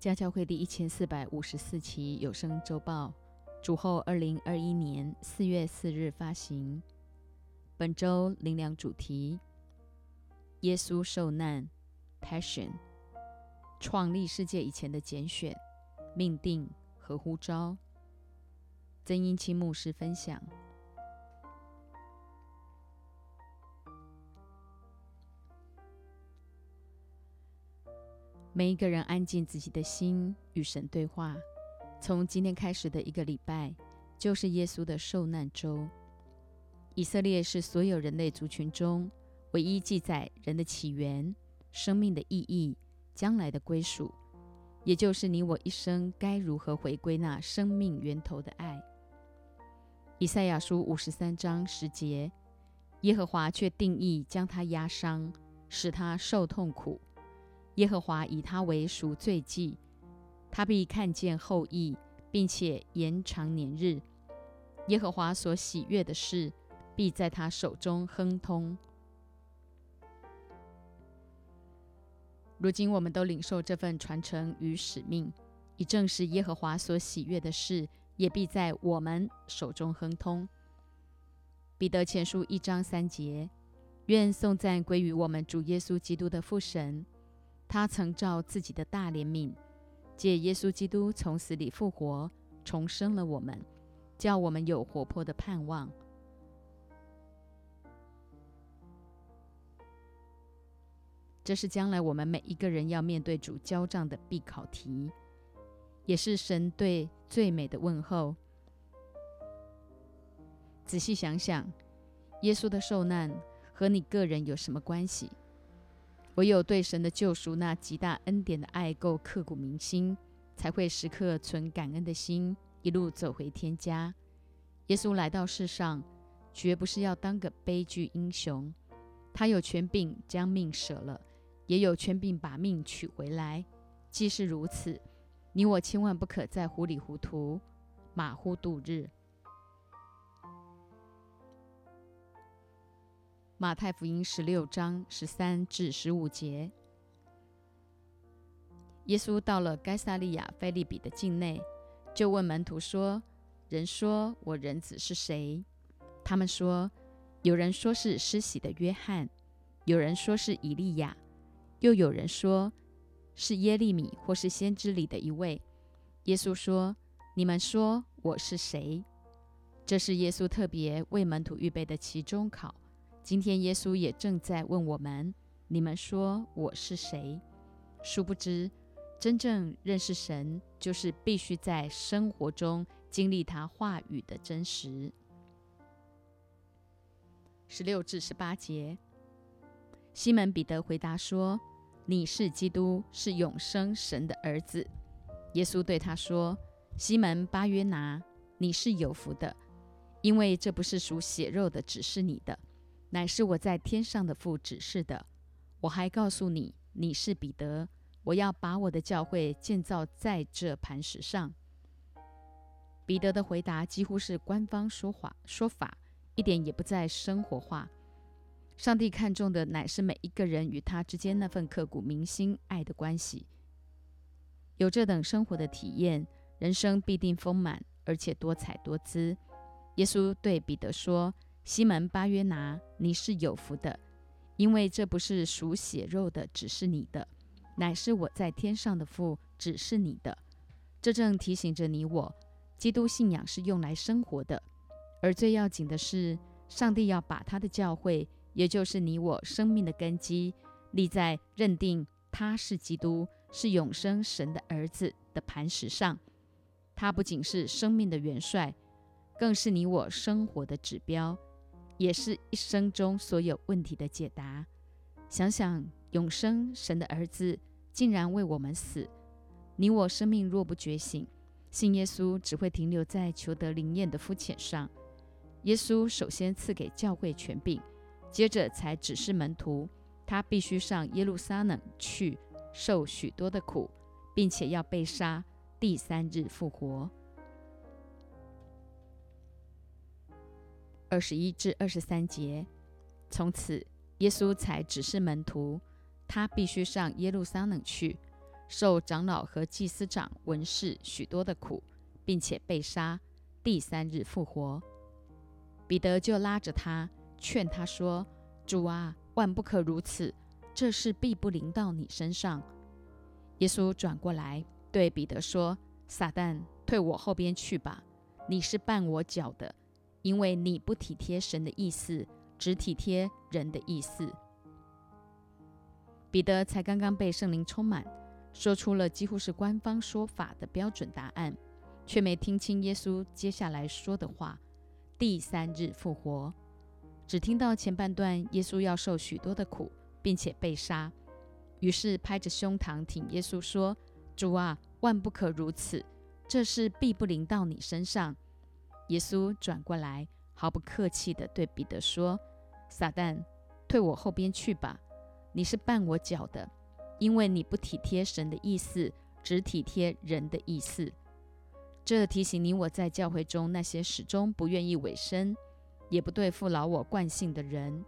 家教会第一千四百五十四期有声周报，主后二零二一年四月四日发行。本周灵粮主题：耶稣受难 （Passion）。创立世界以前的拣选、命定和呼召。曾英清牧师分享。每一个人安静自己的心，与神对话。从今天开始的一个礼拜，就是耶稣的受难周。以色列是所有人类族群中唯一记载人的起源、生命的意义、将来的归属，也就是你我一生该如何回归那生命源头的爱。以赛亚书五十三章十节，耶和华却定义将他压伤，使他受痛苦。耶和华以他为赎罪祭，他必看见后裔，并且延长年日。耶和华所喜悦的事，必在他手中亨通。如今我们都领受这份传承与使命，以证实耶和华所喜悦的事，也必在我们手中亨通。彼得前书一章三节：愿颂赞归于我们主耶稣基督的父神。他曾照自己的大怜悯，借耶稣基督从死里复活，重生了我们，叫我们有活泼的盼望。这是将来我们每一个人要面对主交账的必考题，也是神对最美的问候。仔细想想，耶稣的受难和你个人有什么关系？唯有对神的救赎那极大恩典的爱够刻骨铭心，才会时刻存感恩的心，一路走回天家。耶稣来到世上，绝不是要当个悲剧英雄。他有权柄将命舍了，也有权柄把命取回来。既是如此，你我千万不可再糊里糊涂、马虎度日。马太福音十六章十三至十五节，耶稣到了该萨利亚菲利比的境内，就问门徒说：“人说我人子是谁？”他们说：“有人说是施洗的约翰，有人说是以利亚，又有人说是耶利米或是先知里的一位。”耶稣说：“你们说我是谁？”这是耶稣特别为门徒预备的期中考。今天耶稣也正在问我们：“你们说我是谁？”殊不知，真正认识神，就是必须在生活中经历他话语的真实。十六至十八节，西门彼得回答说：“你是基督，是永生神的儿子。”耶稣对他说：“西门巴约拿，你是有福的，因为这不是属血肉的，只是你的。”乃是我在天上的父指示的。我还告诉你，你是彼得，我要把我的教会建造在这磐石上。彼得的回答几乎是官方说话说法，一点也不在生活化。上帝看重的乃是每一个人与他之间那份刻骨铭心爱的关系。有这等生活的体验，人生必定丰满而且多彩多姿。耶稣对彼得说。西门巴约拿，你是有福的，因为这不是属血肉的，只是你的，乃是我在天上的父，只是你的。这正提醒着你我，基督信仰是用来生活的，而最要紧的是，上帝要把他的教会，也就是你我生命的根基，立在认定他是基督，是永生神的儿子的磐石上。他不仅是生命的元帅，更是你我生活的指标。也是一生中所有问题的解答。想想永生神的儿子竟然为我们死，你我生命若不觉醒，信耶稣只会停留在求得灵验的肤浅上。耶稣首先赐给教会权柄，接着才指示门徒，他必须上耶路撒冷去受许多的苦，并且要被杀，第三日复活。二十一至二十三节，从此耶稣才指示门徒，他必须上耶路撒冷去，受长老和祭司长、文士许多的苦，并且被杀，第三日复活。彼得就拉着他，劝他说：“主啊，万不可如此，这事必不临到你身上。”耶稣转过来对彼得说：“撒旦，退我后边去吧！你是绊我脚的，因为你不体贴神的意思，只体贴人的意思。”彼得才刚刚被圣灵充满。说出了几乎是官方说法的标准答案，却没听清耶稣接下来说的话：“第三日复活。”只听到前半段，耶稣要受许多的苦，并且被杀。于是拍着胸膛挺耶稣说：“主啊，万不可如此，这事必不临到你身上。”耶稣转过来，毫不客气地对彼得说：“撒旦，退我后边去吧！你是绊我脚的。”因为你不体贴神的意思，只体贴人的意思，这提醒你我在教会中那些始终不愿意委身，也不对付老我惯性的人，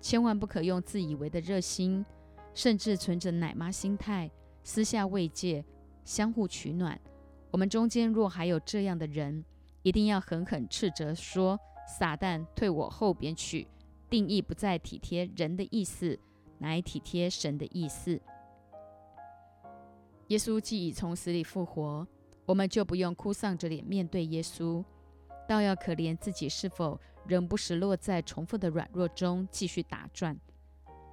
千万不可用自以为的热心，甚至存着奶妈心态，私下慰藉，相互取暖。我们中间若还有这样的人，一定要狠狠斥责说：“撒旦，退我后边去！”定义不再体贴人的意思，乃体贴神的意思。耶稣既已从死里复活，我们就不用哭丧着脸面对耶稣，倒要可怜自己是否仍不时落在重复的软弱中继续打转。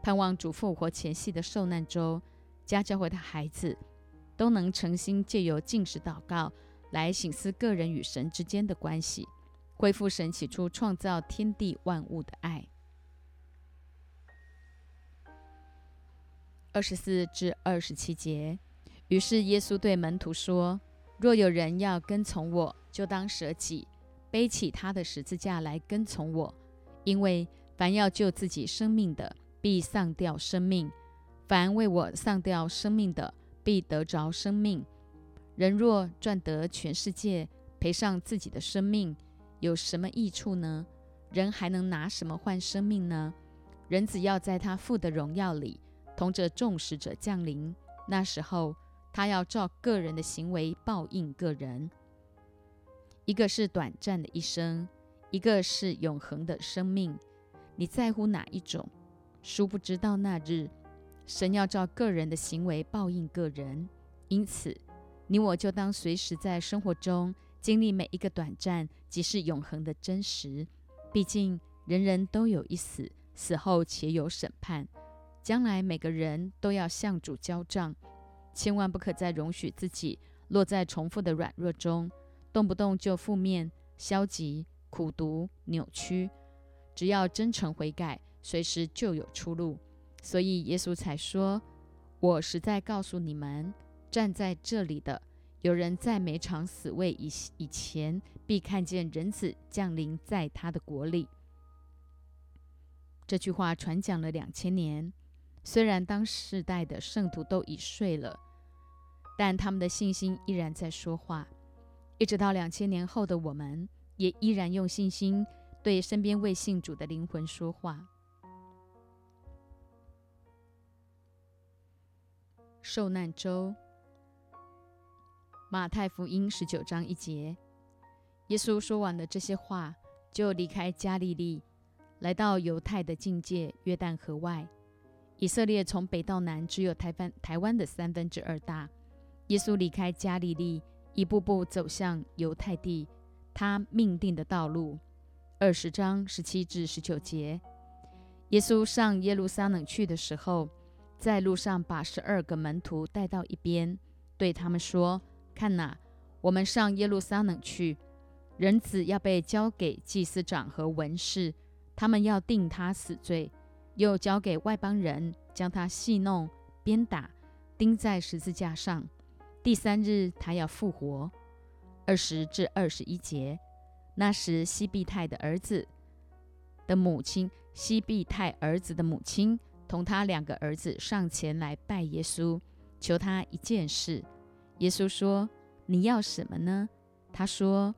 盼望主复活前夕的受难周，家教会的孩子都能诚心借由进食祷告来醒思个人与神之间的关系，恢复神起初创造天地万物的爱。二十四至二十七节。于是耶稣对门徒说：“若有人要跟从我，就当舍己，背起他的十字架来跟从我。因为凡要救自己生命的，必丧掉生命；凡为我丧掉生命的，必得着生命。人若赚得全世界，赔上自己的生命，有什么益处呢？人还能拿什么换生命呢？人只要在他父的荣耀里，同着众使者降临，那时候。”他要照个人的行为报应个人，一个是短暂的一生，一个是永恒的生命。你在乎哪一种？殊不知到那日，神要照个人的行为报应个人。因此，你我就当随时在生活中经历每一个短暂，即是永恒的真实。毕竟，人人都有一死，死后且有审判，将来每个人都要向主交账。千万不可再容许自己落在重复的软弱中，动不动就负面、消极、苦读、扭曲。只要真诚悔改，随时就有出路。所以耶稣才说：“我实在告诉你们，站在这里的有人在每场死位以以前，必看见人子降临在他的国里。”这句话传讲了两千年，虽然当世代的圣徒都已睡了。但他们的信心依然在说话，一直到两千年后的我们，也依然用信心对身边未信主的灵魂说话。受难周，马太福音十九章一节，耶稣说完了这些话，就离开加利利，来到犹太的境界约旦河外。以色列从北到南只有台湾台湾的三分之二大。耶稣离开加利利，一步步走向犹太地，他命定的道路。二十章十七至十九节，耶稣上耶路撒冷去的时候，在路上把十二个门徒带到一边，对他们说：“看哪，我们上耶路撒冷去，人子要被交给祭司长和文士，他们要定他死罪，又交给外邦人，将他戏弄、鞭打，钉在十字架上。”第三日，他要复活。二十至二十一节，那时西庇太的儿子的母亲，西庇太儿子的母亲同他两个儿子上前来拜耶稣，求他一件事。耶稣说：“你要什么呢？”他说：“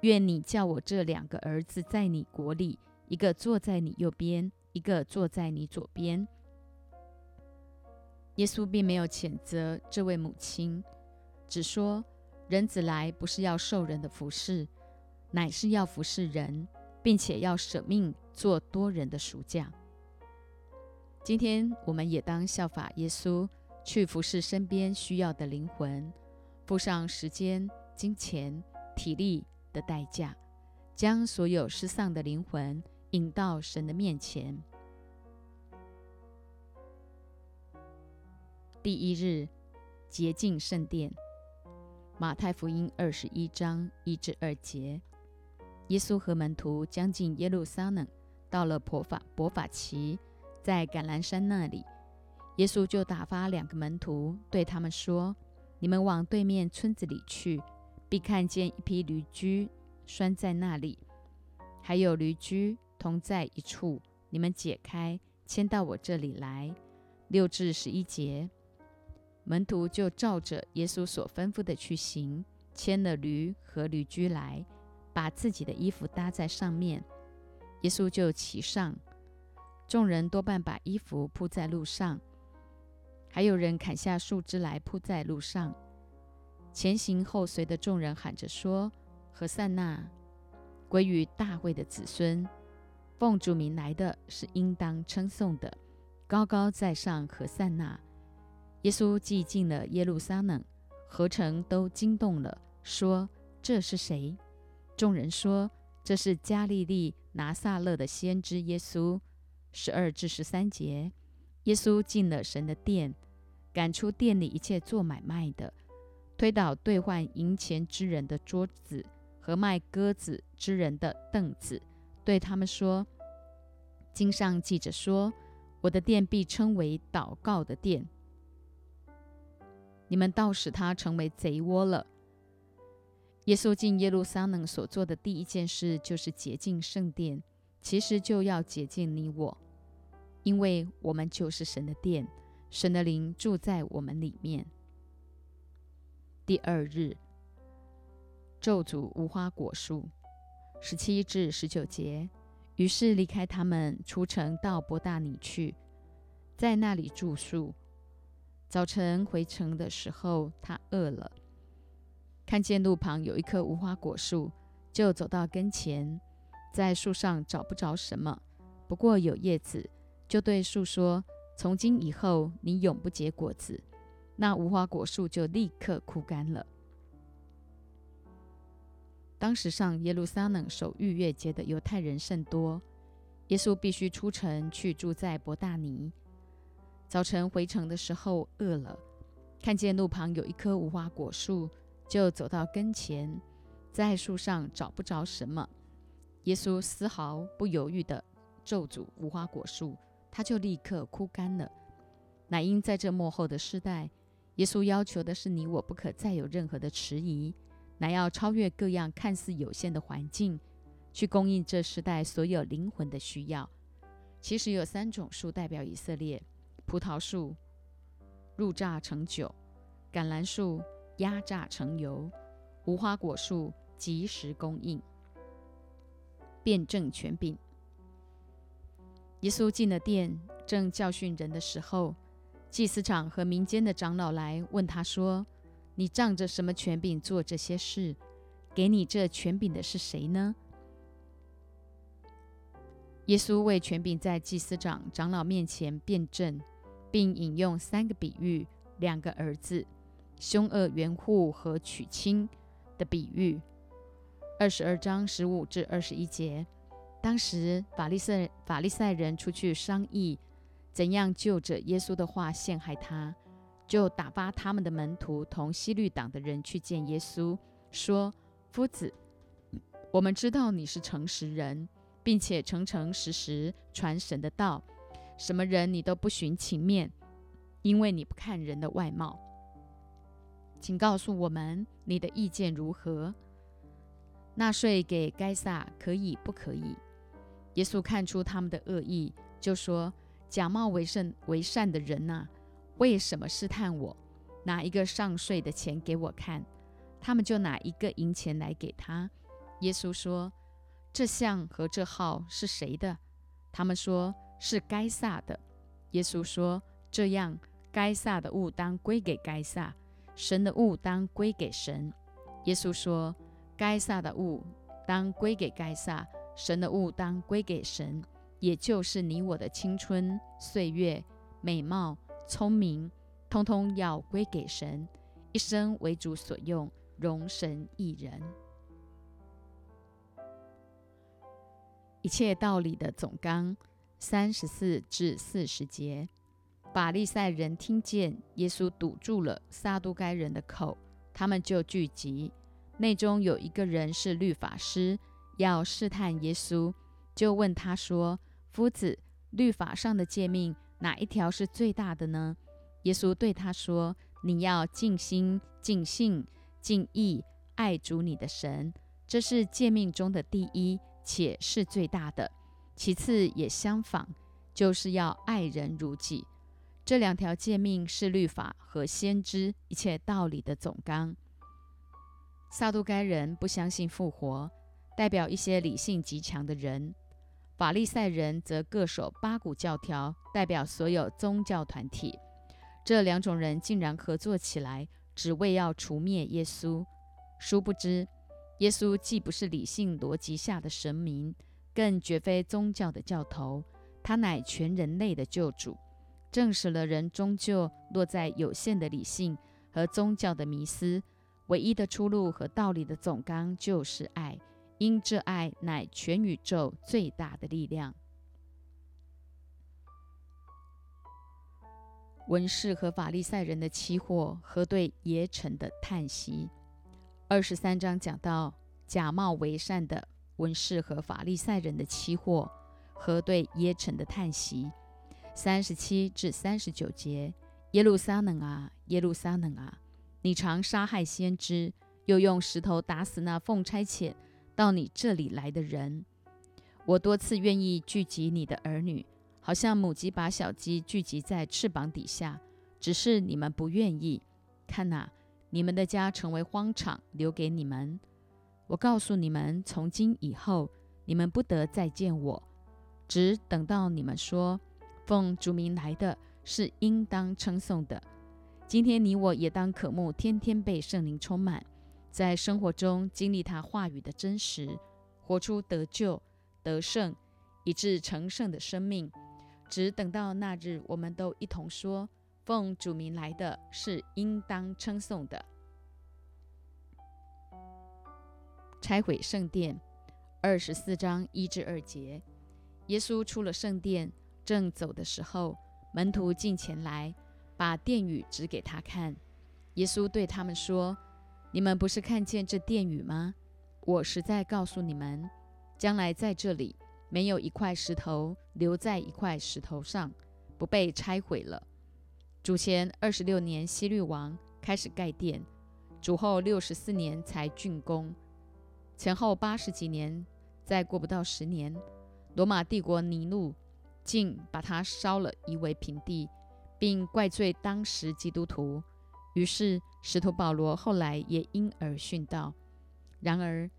愿你叫我这两个儿子在你国里，一个坐在你右边，一个坐在你左边。”耶稣并没有谴责这位母亲，只说：“人子来不是要受人的服侍，乃是要服侍人，并且要舍命做多人的赎价。”今天我们也当效法耶稣，去服侍身边需要的灵魂，付上时间、金钱、体力的代价，将所有失丧的灵魂引到神的面前。第一日，洁净圣殿。马太福音二十一章一至二节，耶稣和门徒将近耶路撒冷，到了伯法伯法奇，在橄榄山那里，耶稣就打发两个门徒，对他们说：“你们往对面村子里去，必看见一批驴驹拴在那里，还有驴驹同在一处，你们解开，牵到我这里来。”六至十一节。门徒就照着耶稣所吩咐的去行，牵了驴和驴驹来，把自己的衣服搭在上面。耶稣就骑上，众人多半把衣服铺在路上，还有人砍下树枝来铺在路上。前行后随的众人喊着说：“何塞纳，归于大卫的子孙，奉主名来的是应当称颂的，高高在上何塞纳。”耶稣既进了耶路撒冷，合城都惊动了，说：“这是谁？”众人说：“这是加利利拿撒勒的先知耶稣。”十二至十三节，耶稣进了神的殿，赶出店里一切做买卖的，推倒兑换银钱之人的桌子和卖鸽子之人的凳子，对他们说：“经上记着说，我的殿必称为祷告的殿。”你们倒使他成为贼窝了。耶稣进耶路撒冷所做的第一件事，就是洁净圣殿，其实就要洁净你我，因为我们就是神的殿，神的灵住在我们里面。第二日，咒诅无花果树，十七至十九节。于是离开他们，出城到伯大尼去，在那里住宿。早晨回城的时候，他饿了，看见路旁有一棵无花果树，就走到跟前，在树上找不着什么，不过有叶子，就对树说：“从今以后，你永不结果子。”那无花果树就立刻枯干了。当时上耶路撒冷守逾越节的犹太人甚多，耶稣必须出城去住在伯大尼。早晨回城的时候饿了，看见路旁有一棵无花果树，就走到跟前，在树上找不着什么。耶稣丝毫不犹豫地咒诅无花果树，他就立刻枯干了。乃因在这幕后的时代，耶稣要求的是你我不可再有任何的迟疑，乃要超越各样看似有限的环境，去供应这时代所有灵魂的需要。其实有三种树代表以色列。葡萄树入榨成酒，橄榄树压榨成油，无花果树及时供应，辩证权柄。耶稣进了殿，正教训人的时候，祭司长和民间的长老来问他说：“你仗着什么权柄做这些事？给你这权柄的是谁呢？”耶稣为权柄在祭司长、长老面前辩证。并引用三个比喻：两个儿子、凶恶园户和娶亲的比喻。二十二章十五至二十一节。当时法利赛法利赛人出去商议，怎样就着耶稣的话陷害他，就打发他们的门徒同西律党的人去见耶稣，说：“夫子，我们知道你是诚实人，并且诚诚实实传神的道。”什么人你都不寻情面，因为你不看人的外貌。请告诉我们你的意见如何？纳税给该撒可以不可以？耶稣看出他们的恶意，就说：“假冒为善为善的人呐，为什么试探我？拿一个上税的钱给我看。”他们就拿一个银钱来给他。耶稣说：“这像和这号是谁的？”他们说。是该撒的。耶稣说：“这样，该撒的物当归给该撒，神的物当归给神。耶稣说：“该撒的物当归给该撒，神的物当归给神。”也就是你我的青春岁月、美貌、聪明，通通要归给神，一生为主所用，容神一人。一切道理的总纲，三十四至四十节。法利赛人听见耶稣堵住了撒都该人的口，他们就聚集。内中有一个人是律法师，要试探耶稣，就问他说：“夫子，律法上的诫命哪一条是最大的呢？”耶稣对他说：“你要尽心、尽性、尽意爱主你的神，这是诫命中的第一。”且是最大的，其次也相仿，就是要爱人如己。这两条诫命是律法和先知一切道理的总纲。撒都该人不相信复活，代表一些理性极强的人；法利赛人则各守八股教条，代表所有宗教团体。这两种人竟然合作起来，只为要除灭耶稣。殊不知。耶稣既不是理性逻辑下的神明，更绝非宗教的教头，他乃全人类的救主，证实了人终究落在有限的理性和宗教的迷思，唯一的出路和道理的总纲就是爱，因这爱乃全宇宙最大的力量。文士和法利赛人的期货和对耶城的叹息。二十三章讲到假冒为善的文士和法利赛人的期货和对耶城的叹息。三十七至三十九节，耶路撒冷啊，耶路撒冷啊，你常杀害先知，又用石头打死那奉差遣到你这里来的人。我多次愿意聚集你的儿女，好像母鸡把小鸡聚集在翅膀底下，只是你们不愿意。看哪。你们的家成为荒场，留给你们。我告诉你们，从今以后，你们不得再见我，只等到你们说，奉主名来的是应当称颂的。今天你我也当渴慕，天天被圣灵充满，在生活中经历他话语的真实，活出得救、得胜以致成圣的生命。只等到那日，我们都一同说。奉主名来的是应当称颂的。拆毁圣殿，二十四章一至二节。耶稣出了圣殿，正走的时候，门徒进前来，把殿宇指给他看。耶稣对他们说：“你们不是看见这殿宇吗？我实在告诉你们，将来在这里没有一块石头留在一块石头上，不被拆毁了。”主前二十六年，希律王开始盖殿；主后六十四年才竣工。前后八十几年，再过不到十年，罗马帝国尼禄竟把它烧了，夷为平地，并怪罪当时基督徒。于是使徒保罗后来也因而殉道。然而，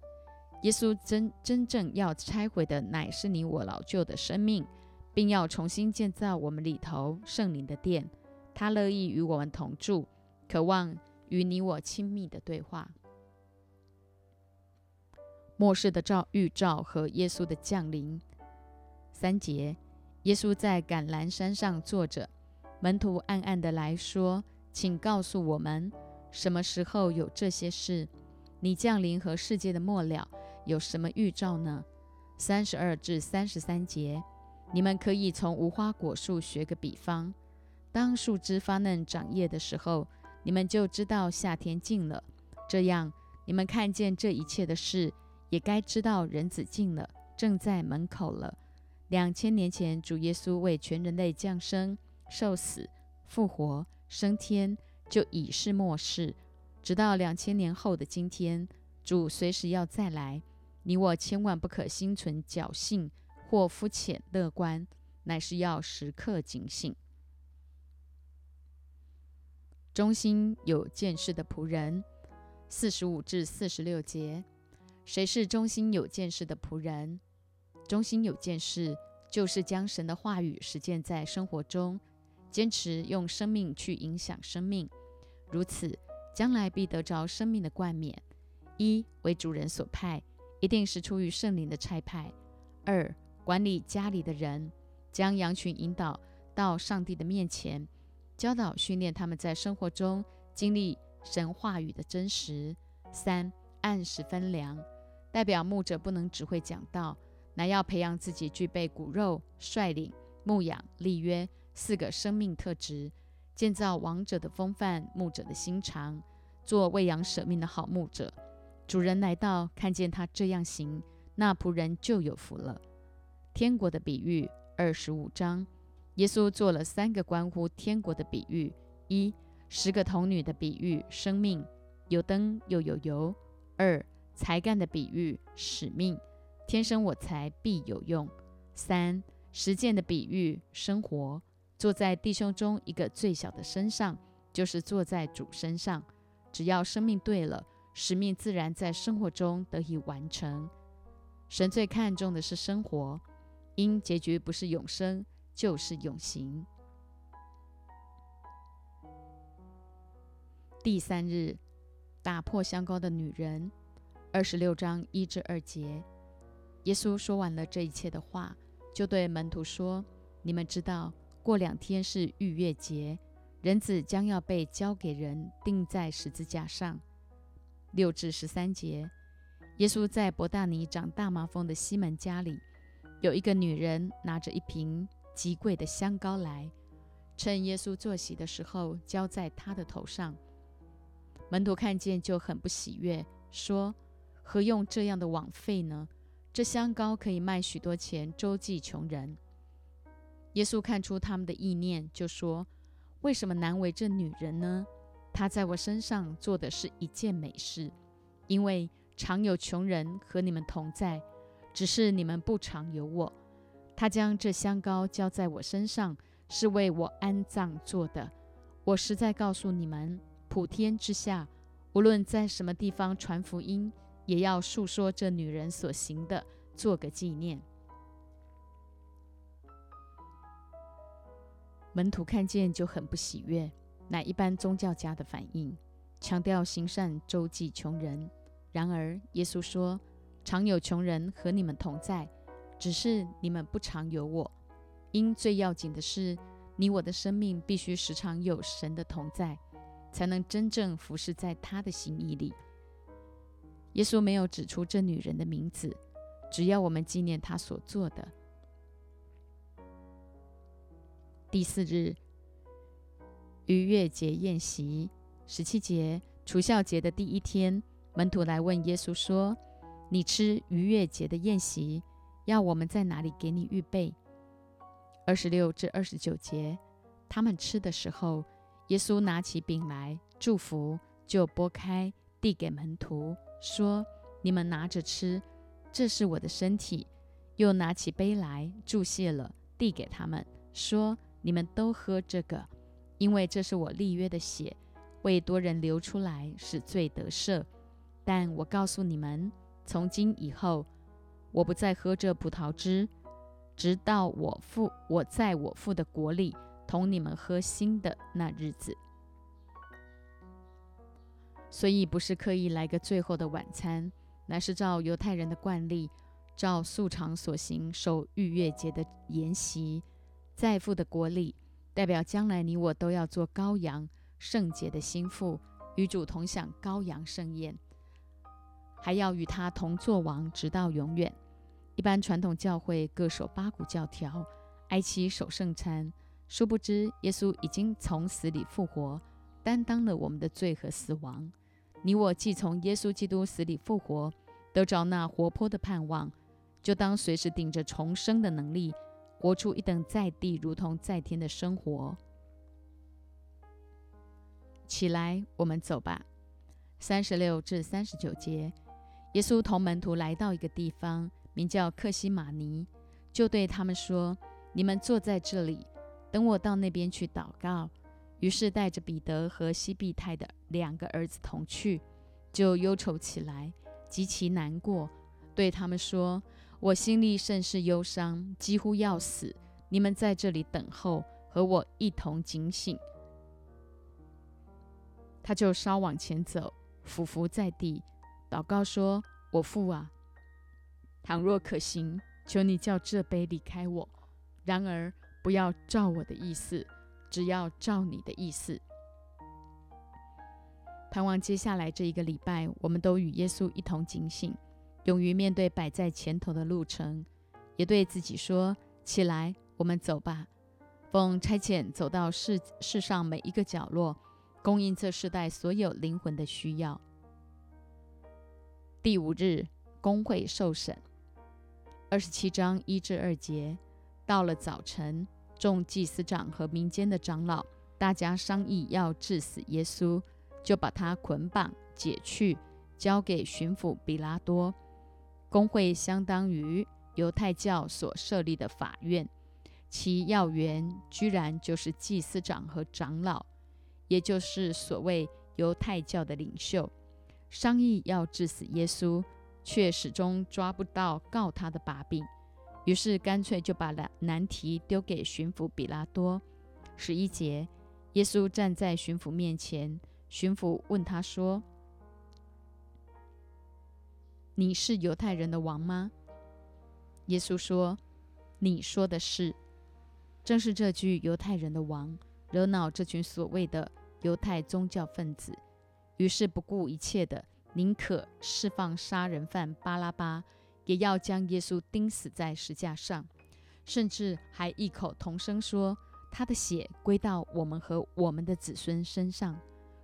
耶稣真真正要拆毁的，乃是你我老旧的生命，并要重新建造我们里头圣灵的殿。他乐意与我们同住，渴望与你我亲密的对话。末世的照预兆和耶稣的降临。三节，耶稣在橄榄山上坐着，门徒暗暗的来说：“请告诉我们，什么时候有这些事？你降临和世界的末了有什么预兆呢？”三十二至三十三节，你们可以从无花果树学个比方。当树枝发嫩长叶的时候，你们就知道夏天近了。这样，你们看见这一切的事，也该知道人子近了，正在门口了。两千年前，主耶稣为全人类降生、受死、复活、升天，就已是末世。直到两千年后的今天，主随时要再来。你我千万不可心存侥幸或肤浅乐观，乃是要时刻警醒。忠心有见识的仆人，四十五至四十六节，谁是忠心有见识的仆人？忠心有见识，就是将神的话语实践在生活中，坚持用生命去影响生命，如此，将来必得着生命的冠冕。一为主人所派，一定是出于圣灵的差派；二管理家里的人，将羊群引导到上帝的面前，教导训练他们在生活中经历神话语的真实；三按时分粮，代表牧者不能只会讲道，乃要培养自己具备骨肉、率领、牧养、立约。四个生命特质，建造王者的风范，牧者的心肠，做喂养舍命的好牧者。主人来到，看见他这样行，那仆人就有福了。天国的比喻二十五章，耶稣做了三个关乎天国的比喻：一、十个童女的比喻，生命有灯又有油；二、才干的比喻，使命天生我材必有用；三、实践的比喻，生活。坐在弟兄中一个最小的身上，就是坐在主身上。只要生命对了，使命自然在生活中得以完成。神最看重的是生活，因结局不是永生，就是永行。第三日，打破香膏的女人，二十六章一至二节。耶稣说完了这一切的话，就对门徒说：“你们知道。”过两天是逾越节，人子将要被交给人，钉在十字架上。六至十三节，耶稣在伯大尼长大麻风的西门家里，有一个女人拿着一瓶极贵的香膏来，趁耶稣坐席的时候浇在他的头上。门徒看见就很不喜悦，说：“何用这样的枉费呢？这香膏可以卖许多钱，周济穷人。”耶稣看出他们的意念，就说：“为什么难为这女人呢？她在我身上做的是一件美事，因为常有穷人和你们同在，只是你们不常有我。她将这香膏浇在我身上，是为我安葬做的。我实在告诉你们，普天之下，无论在什么地方传福音，也要述说这女人所行的，做个纪念。”门徒看见就很不喜悦，乃一般宗教家的反应，强调行善周济穷人。然而耶稣说：“常有穷人和你们同在，只是你们不常有我。因最要紧的是，你我的生命必须时常有神的同在，才能真正服侍在他的心意里。”耶稣没有指出这女人的名字，只要我们纪念她所做的。第四日，逾越节宴席，十七节，除孝节的第一天，门徒来问耶稣说：“你吃逾越节的宴席，要我们在哪里给你预备？”二十六至二十九节，他们吃的时候，耶稣拿起饼来祝福，就拨开递给门徒，说：“你们拿着吃，这是我的身体。”又拿起杯来祝谢了，递给他们，说。你们都喝这个，因为这是我立约的血，为多人流出来，使罪得赦。但我告诉你们，从今以后，我不再喝这葡萄汁，直到我父我在我父的国里同你们喝新的那日子。所以不是刻意来个最后的晚餐，乃是照犹太人的惯例，照素常所行，守逾越节的筵席。在富的国里，代表将来你我都要做羔羊圣洁的心腹，与主同享羔羊盛宴，还要与他同作王，直到永远。一般传统教会各守八股教条，哀其守圣餐。殊不知，耶稣已经从死里复活，担当了我们的罪和死亡。你我既从耶稣基督死里复活，得着那活泼的盼望，就当随时顶着重生的能力。活出一等在地如同在天的生活。起来，我们走吧。三十六至三十九节，耶稣同门徒来到一个地方，名叫克西马尼，就对他们说：“你们坐在这里，等我到那边去祷告。”于是带着彼得和西庇太的两个儿子同去，就忧愁起来，极其难过，对他们说。我心里甚是忧伤，几乎要死。你们在这里等候，和我一同警醒。”他就稍往前走，俯伏在地，祷告说：“我父啊，倘若可行，求你叫这杯离开我；然而不要照我的意思，只要照你的意思。”盼望接下来这一个礼拜，我们都与耶稣一同警醒，勇于面对摆在前头的路程，也对自己说：“起来，我们走吧，奉差遣走到世世上每一个角落。”供应这世代所有灵魂的需要。第五日，公会受审，二十七章一至二节。到了早晨，众祭司长和民间的长老，大家商议要治死耶稣，就把他捆绑解去，交给巡抚比拉多。公会相当于犹太教所设立的法院，其要员居然就是祭司长和长老。也就是所谓犹太教的领袖，商议要治死耶稣，却始终抓不到告他的把柄，于是干脆就把难难题丢给巡抚比拉多。十一节，耶稣站在巡抚面前，巡抚问他说：“你是犹太人的王吗？”耶稣说：“你说的是。”正是这句“犹太人的王”惹恼这群所谓的。犹太宗教分子于是不顾一切的，宁可释放杀人犯巴拉巴，也要将耶稣钉死在石架上，甚至还异口同声说：“他的血归到我们和我们的子孙身上。”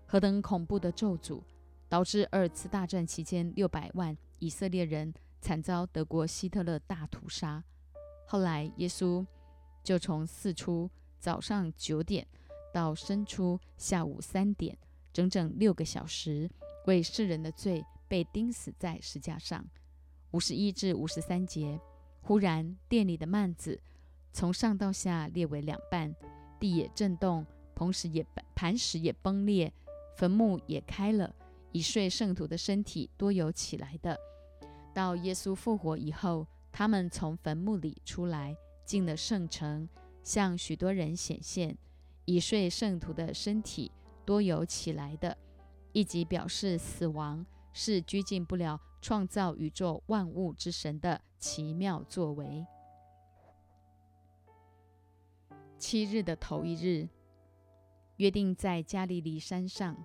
何等恐怖的咒诅，导致二次大战期间六百万以色列人惨遭德国希特勒大屠杀。后来，耶稣就从四出早上九点。到生出下午三点，整整六个小时，为世人的罪被钉死在石架上。五十一至五十三节，忽然殿里的幔子从上到下裂为两半，地也震动，磐石也磐石也崩裂，坟墓也开了，已睡圣徒的身体多有起来的。到耶稣复活以后，他们从坟墓里出来，进了圣城，向许多人显现。已睡圣徒的身体多有起来的，以及表示死亡是拘禁不了创造宇宙万物之神的奇妙作为。七日的头一日，约定在加利利山上。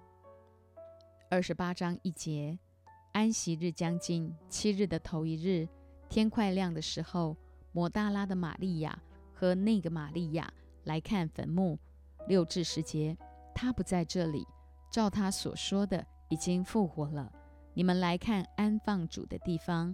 二十八章一节，安息日将近，七日的头一日，天快亮的时候，摩大拉的玛利亚和那个玛利亚来看坟墓。六至十节，他不在这里，照他所说的，已经复活了。你们来看安放主的地方，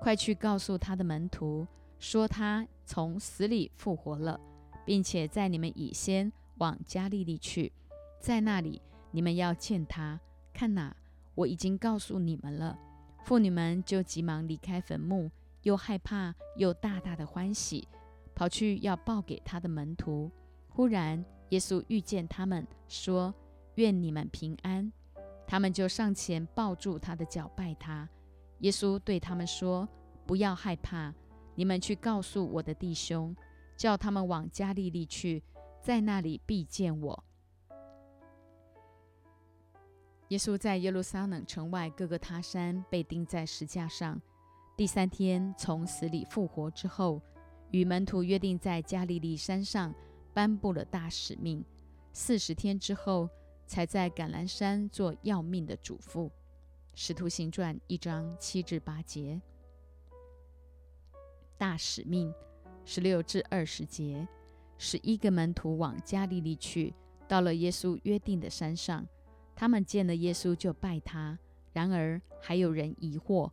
快去告诉他的门徒，说他从死里复活了，并且在你们以先往加利利去，在那里你们要见他。看哪，我已经告诉你们了。妇女们就急忙离开坟墓，又害怕又大大的欢喜，跑去要报给他的门徒。忽然。耶稣遇见他们，说：“愿你们平安。”他们就上前抱住他的脚拜他。耶稣对他们说：“不要害怕，你们去告诉我的弟兄，叫他们往加利利去，在那里必见我。”耶稣在耶路撒冷城外各个他山被钉在石架上，第三天从死里复活之后，与门徒约定在加利利山上。颁布了大使命，四十天之后，才在橄榄山做要命的嘱咐。使徒行传一章七至八节。大使命十六至二十节，十一个门徒往加利利去，到了耶稣约定的山上，他们见了耶稣就拜他。然而还有人疑惑。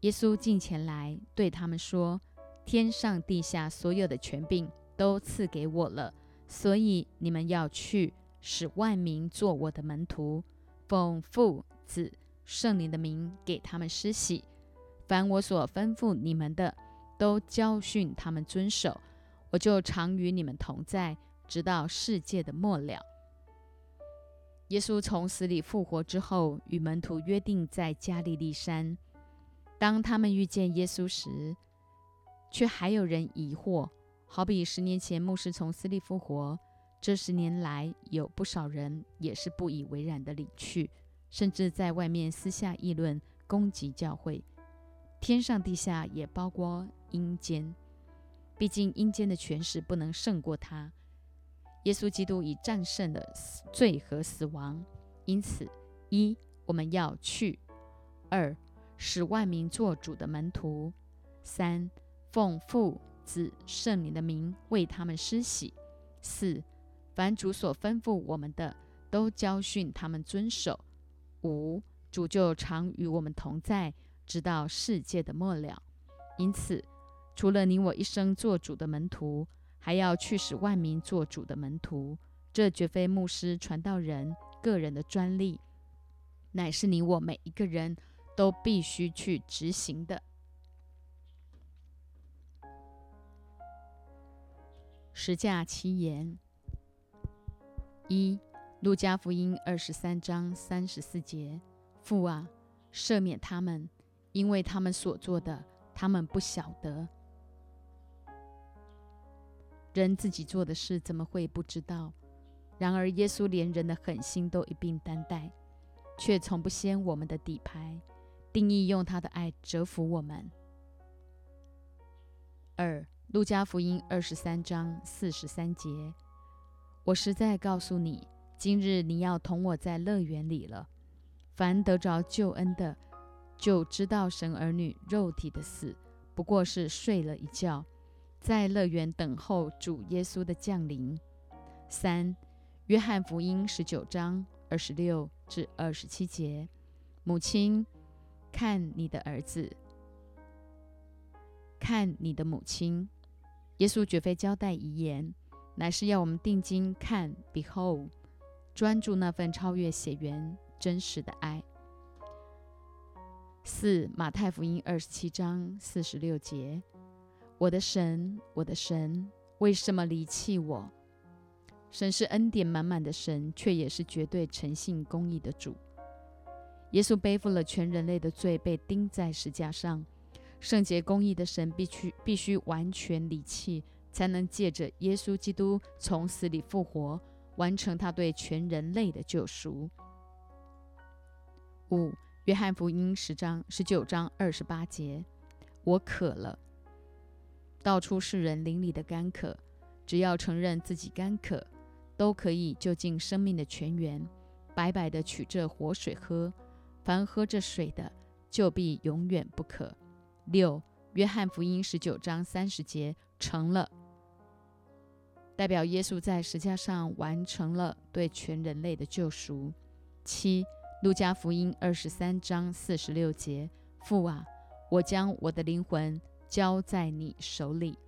耶稣近前来对他们说：“天上地下所有的权柄。”都赐给我了，所以你们要去，使万民做我的门徒，奉父、子、圣灵的名给他们施洗。凡我所吩咐你们的，都教训他们遵守。我就常与你们同在，直到世界的末了。耶稣从死里复活之后，与门徒约定在加利利山。当他们遇见耶稣时，却还有人疑惑。好比十年前牧师从死里复活，这十年来，有不少人也是不以为然的离去，甚至在外面私下议论、攻击教会。天上地下也包括阴间，毕竟阴间的权势不能胜过他。耶稣基督已战胜了罪和死亡，因此，一我们要去；二使万民做主的门徒；三奉父子圣灵的名为他们施洗；四凡主所吩咐我们的，都教训他们遵守；五主就常与我们同在。直到世界的末了，因此，除了你我一生做主的门徒，还要去使万民做主的门徒。这绝非牧师、传道人个人的专利，乃是你我每一个人都必须去执行的。十架七言：一、路加福音二十三章三十四节，父啊，赦免他们。因为他们所做的，他们不晓得。人自己做的事，怎么会不知道？然而，耶稣连人的狠心都一并担待，却从不掀我们的底牌，定义用他的爱折服我们。二、路加福音二十三章四十三节：我实在告诉你，今日你要同我在乐园里了。凡得着救恩的。就知道神儿女肉体的死不过是睡了一觉，在乐园等候主耶稣的降临。三，约翰福音十九章二十六至二十七节，母亲，看你的儿子，看你的母亲。耶稣绝非交代遗言，乃是要我们定睛看，behold，专注那份超越血缘真实的爱。四马太福音二十七章四十六节：我的神，我的神，为什么离弃我？神是恩典满满的神，却也是绝对诚信公义的主。耶稣背负了全人类的罪，被钉在石架上。圣洁公义的神必须必须完全离弃，才能借着耶稣基督从死里复活，完成他对全人类的救赎。五。约翰福音十章十九章二十八节：我渴了。道出世人灵里的干渴，只要承认自己干渴，都可以就近生命的泉源，白白的取这活水喝。凡喝这水的，就必永远不渴。六约翰福音十九章三十节：成了，代表耶稣在石架上完成了对全人类的救赎。七。路加福音二十三章四十六节：父啊，我将我的灵魂交在你手里。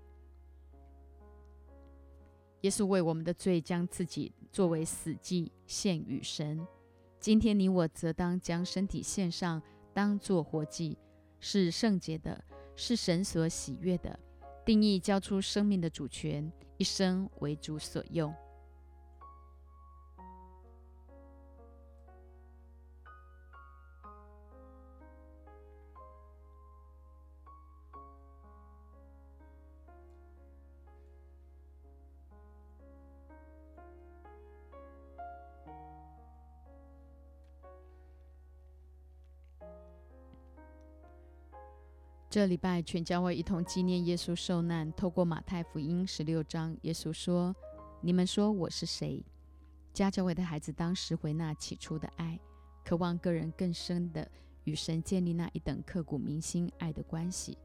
耶稣为我们的罪将自己作为死祭献与神。今天你我则当将身体献上，当作活祭，是圣洁的，是神所喜悦的。定义交出生命的主权，一生为主所用。这礼拜全教会一同纪念耶稣受难。透过马太福音十六章，耶稣说：“你们说我是谁？”家教会的孩子当时回那起初的爱，渴望个人更深的与神建立那一等刻骨铭心爱的关系，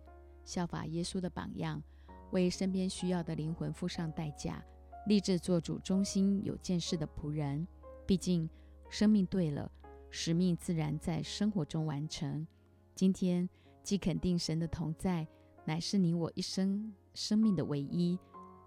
效法耶稣的榜样，为身边需要的灵魂付上代价，立志做主忠心有见识的仆人。毕竟生命对了，使命自然在生活中完成。今天。既肯定神的同在乃是你我一生生命的唯一，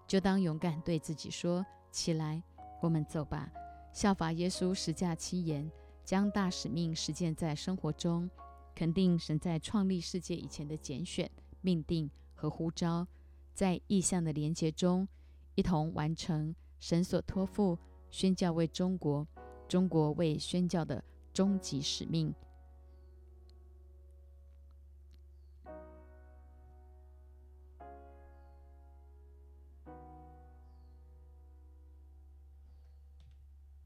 就当勇敢对自己说：“起来，我们走吧。”效法耶稣十架七言，将大使命实践在生活中，肯定神在创立世界以前的拣选、命定和呼召，在意象的连结中，一同完成神所托付宣教为中国、中国为宣教的终极使命。